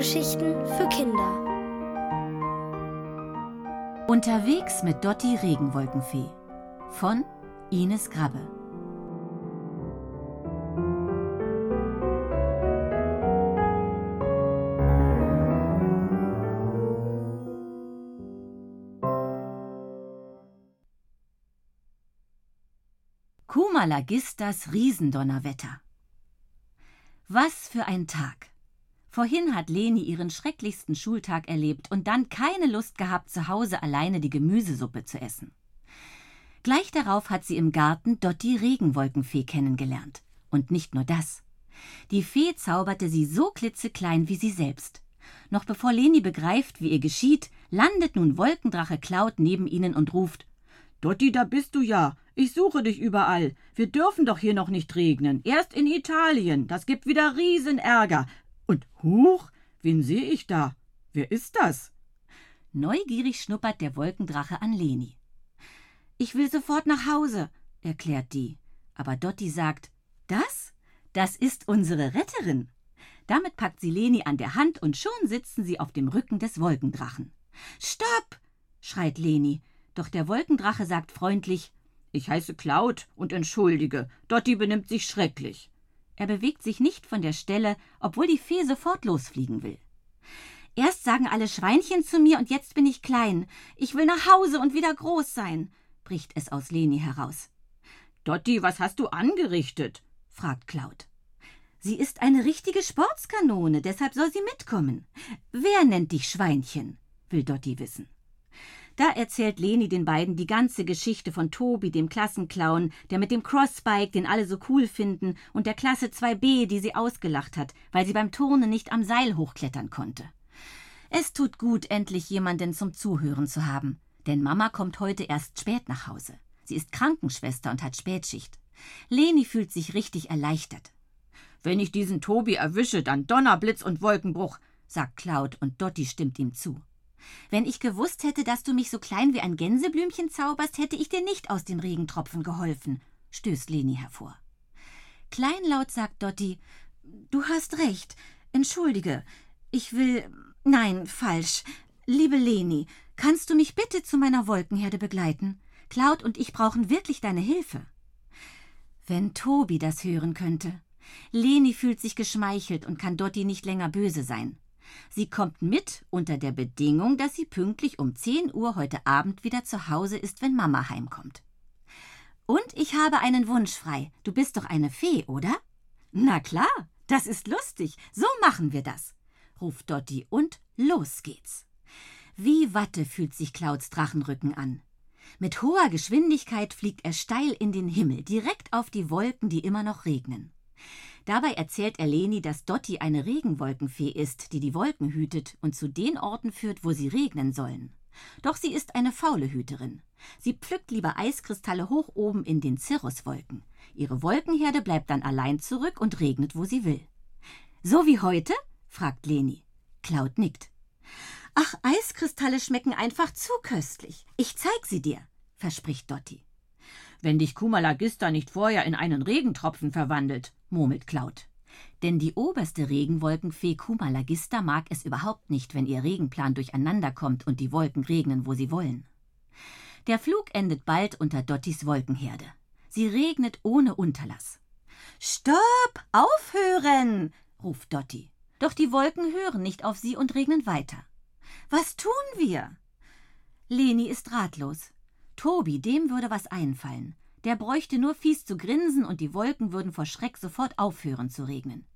Hörgeschichten für Kinder. Unterwegs mit Dotti Regenwolkenfee von Ines Grabbe. Kumalagistas Riesendonnerwetter. Was für ein Tag! Vorhin hat Leni ihren schrecklichsten Schultag erlebt und dann keine Lust gehabt, zu Hause alleine die Gemüsesuppe zu essen. Gleich darauf hat sie im Garten Dotti Regenwolkenfee kennengelernt. Und nicht nur das. Die Fee zauberte sie so klitzeklein wie sie selbst. Noch bevor Leni begreift, wie ihr geschieht, landet nun Wolkendrache Cloud neben ihnen und ruft Dotti, da bist du ja. Ich suche dich überall. Wir dürfen doch hier noch nicht regnen. Erst in Italien. Das gibt wieder Riesenärger. Und huch, wen sehe ich da? Wer ist das? Neugierig schnuppert der Wolkendrache an Leni. Ich will sofort nach Hause, erklärt die. Aber Dotti sagt, das? Das ist unsere Retterin. Damit packt sie Leni an der Hand und schon sitzen sie auf dem Rücken des Wolkendrachen. Stopp! schreit Leni. Doch der Wolkendrache sagt freundlich, ich heiße Cloud und entschuldige, Dotti benimmt sich schrecklich. Er bewegt sich nicht von der Stelle, obwohl die Fee sofort losfliegen will. Erst sagen alle Schweinchen zu mir und jetzt bin ich klein. Ich will nach Hause und wieder groß sein, bricht es aus Leni heraus. Dotti, was hast du angerichtet? fragt Cloud. Sie ist eine richtige Sportskanone, deshalb soll sie mitkommen. Wer nennt dich Schweinchen? will Dotti wissen. Da erzählt Leni den beiden die ganze Geschichte von Tobi, dem Klassenclown, der mit dem Crossbike, den alle so cool finden, und der Klasse 2b, die sie ausgelacht hat, weil sie beim Turnen nicht am Seil hochklettern konnte. Es tut gut, endlich jemanden zum Zuhören zu haben, denn Mama kommt heute erst spät nach Hause. Sie ist Krankenschwester und hat Spätschicht. Leni fühlt sich richtig erleichtert. Wenn ich diesen Tobi erwische, dann Donnerblitz und Wolkenbruch, sagt Cloud und Dotti stimmt ihm zu. Wenn ich gewusst hätte, dass du mich so klein wie ein Gänseblümchen zauberst, hätte ich dir nicht aus den Regentropfen geholfen, stößt Leni hervor. Kleinlaut sagt Dotti, du hast recht. Entschuldige. Ich will. Nein, falsch. Liebe Leni, kannst du mich bitte zu meiner Wolkenherde begleiten? Cloud und ich brauchen wirklich deine Hilfe. Wenn Tobi das hören könnte. Leni fühlt sich geschmeichelt und kann Dotti nicht länger böse sein. Sie kommt mit unter der Bedingung, dass sie pünktlich um 10 Uhr heute Abend wieder zu Hause ist, wenn Mama heimkommt. Und ich habe einen Wunsch frei. Du bist doch eine Fee, oder? Na klar, das ist lustig. So machen wir das, ruft Dotti und los geht's. Wie Watte fühlt sich Clouds Drachenrücken an. Mit hoher Geschwindigkeit fliegt er steil in den Himmel, direkt auf die Wolken, die immer noch regnen. Dabei erzählt er Leni, dass Dotti eine Regenwolkenfee ist, die die Wolken hütet und zu den Orten führt, wo sie regnen sollen. Doch sie ist eine faule Hüterin. Sie pflückt lieber Eiskristalle hoch oben in den Cirruswolken. Ihre Wolkenherde bleibt dann allein zurück und regnet, wo sie will. So wie heute? fragt Leni. Cloud nickt. Ach, Eiskristalle schmecken einfach zu köstlich. Ich zeig sie dir, verspricht Dotti. Wenn dich Kumalagista nicht vorher in einen Regentropfen verwandelt, murmelt Cloud. Denn die oberste Regenwolkenfee Kumalagista mag es überhaupt nicht, wenn ihr Regenplan durcheinander kommt und die Wolken regnen, wo sie wollen. Der Flug endet bald unter Dottis Wolkenherde. Sie regnet ohne Unterlass. Stopp! Aufhören! ruft Dotti. Doch die Wolken hören nicht auf sie und regnen weiter. Was tun wir? Leni ist ratlos. Tobi, dem würde was einfallen. Der bräuchte nur fies zu grinsen und die Wolken würden vor Schreck sofort aufhören zu regnen.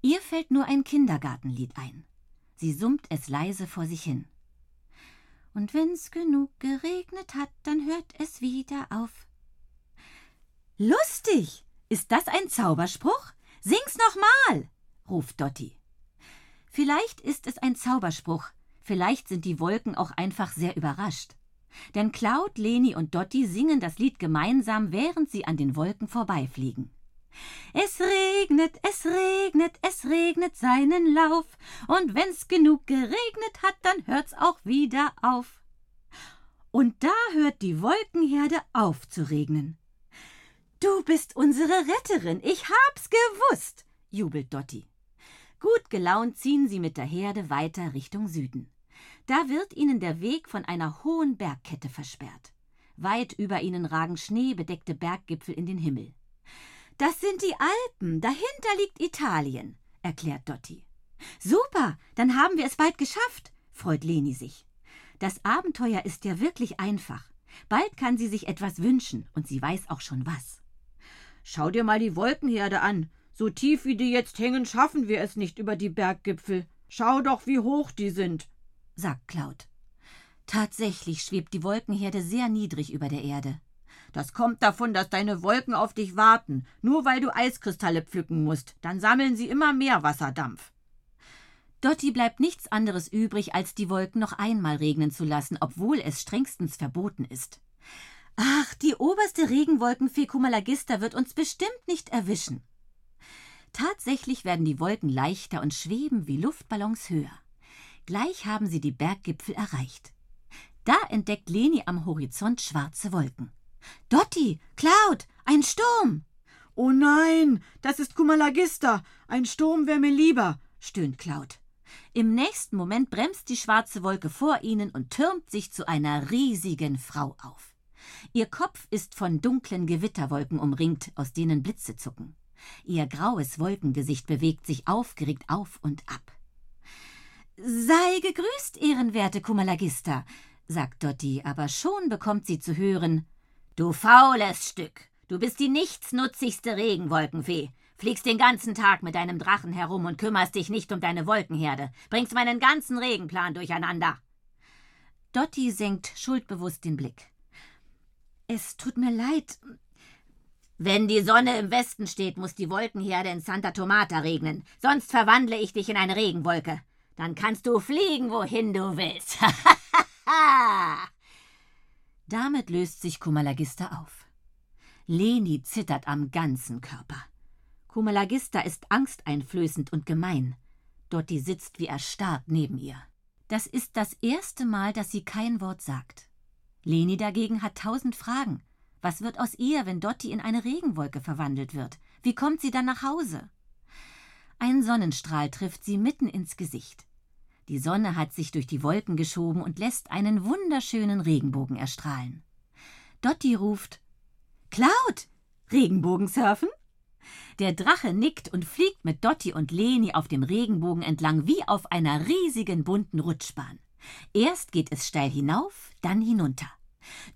Ihr fällt nur ein Kindergartenlied ein. Sie summt es leise vor sich hin. Und wenn's genug geregnet hat, dann hört es wieder auf. Lustig! Ist das ein Zauberspruch? Sing's nochmal! ruft Dotti. Vielleicht ist es ein Zauberspruch, vielleicht sind die Wolken auch einfach sehr überrascht. Denn Cloud, Leni und Dotti singen das Lied gemeinsam, während sie an den Wolken vorbeifliegen. Es regnet, es regnet, es regnet seinen Lauf, und wenn's genug geregnet hat, dann hört's auch wieder auf. Und da hört die Wolkenherde auf zu regnen. Du bist unsere Retterin, ich hab's gewusst, jubelt Dotti. Gut gelaunt ziehen sie mit der Herde weiter Richtung Süden. Da wird ihnen der Weg von einer hohen Bergkette versperrt. Weit über ihnen ragen schneebedeckte Berggipfel in den Himmel. Das sind die Alpen, dahinter liegt Italien, erklärt Dotti. Super, dann haben wir es bald geschafft, freut Leni sich. Das Abenteuer ist ja wirklich einfach. Bald kann sie sich etwas wünschen, und sie weiß auch schon was. Schau dir mal die Wolkenherde an. So tief wie die jetzt hängen, schaffen wir es nicht über die Berggipfel. Schau doch, wie hoch die sind, sagt Cloud. Tatsächlich schwebt die Wolkenherde sehr niedrig über der Erde. Das kommt davon, dass deine Wolken auf dich warten, nur weil du Eiskristalle pflücken musst. Dann sammeln sie immer mehr Wasserdampf. Dotti bleibt nichts anderes übrig, als die Wolken noch einmal regnen zu lassen, obwohl es strengstens verboten ist. Ach, die oberste Regenwolkenfee Kumalagista wird uns bestimmt nicht erwischen. Tatsächlich werden die Wolken leichter und schweben wie Luftballons höher. Gleich haben sie die Berggipfel erreicht. Da entdeckt Leni am Horizont schwarze Wolken. Dotti, Cloud, ein Sturm! Oh nein, das ist Kumalagista. Ein Sturm wäre mir lieber, stöhnt Cloud. Im nächsten Moment bremst die schwarze Wolke vor ihnen und türmt sich zu einer riesigen Frau auf. Ihr Kopf ist von dunklen Gewitterwolken umringt, aus denen Blitze zucken. Ihr graues Wolkengesicht bewegt sich aufgeregt auf und ab. Sei gegrüßt, ehrenwerte Kumalagista, sagt Dotti, aber schon bekommt sie zu hören Du faules Stück, du bist die nichtsnutzigste Regenwolkenfee. Fliegst den ganzen Tag mit deinem Drachen herum und kümmerst dich nicht um deine Wolkenherde, bringst meinen ganzen Regenplan durcheinander. Dotti senkt schuldbewusst den Blick. Es tut mir leid. Wenn die Sonne im Westen steht, muss die Wolkenherde in Santa Tomata regnen, sonst verwandle ich dich in eine Regenwolke. Dann kannst du fliegen, wohin du willst. Damit löst sich Kumalagista auf. Leni zittert am ganzen Körper. Kumalagista ist angsteinflößend und gemein. Dotti sitzt wie erstarrt neben ihr. Das ist das erste Mal, dass sie kein Wort sagt. Leni dagegen hat tausend Fragen. Was wird aus ihr, wenn Dotti in eine Regenwolke verwandelt wird? Wie kommt sie dann nach Hause? Ein Sonnenstrahl trifft sie mitten ins Gesicht. Die Sonne hat sich durch die Wolken geschoben und lässt einen wunderschönen Regenbogen erstrahlen. Dotti ruft Cloud! Regenbogensurfen? Der Drache nickt und fliegt mit Dotti und Leni auf dem Regenbogen entlang wie auf einer riesigen bunten Rutschbahn. Erst geht es steil hinauf, dann hinunter.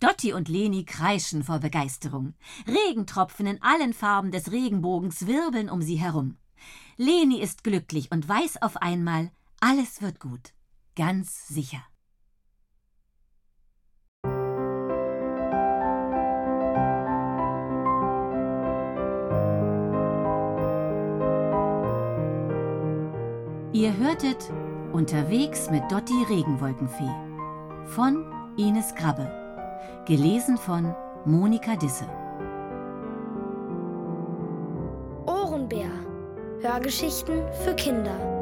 Dotti und Leni kreischen vor Begeisterung. Regentropfen in allen Farben des Regenbogens wirbeln um sie herum. Leni ist glücklich und weiß auf einmal, alles wird gut. Ganz sicher. Ihr hörtet Unterwegs mit Dotti Regenwolkenfee von Ines Grabbe. Gelesen von Monika Disse. Ohrenbär. Hörgeschichten für Kinder.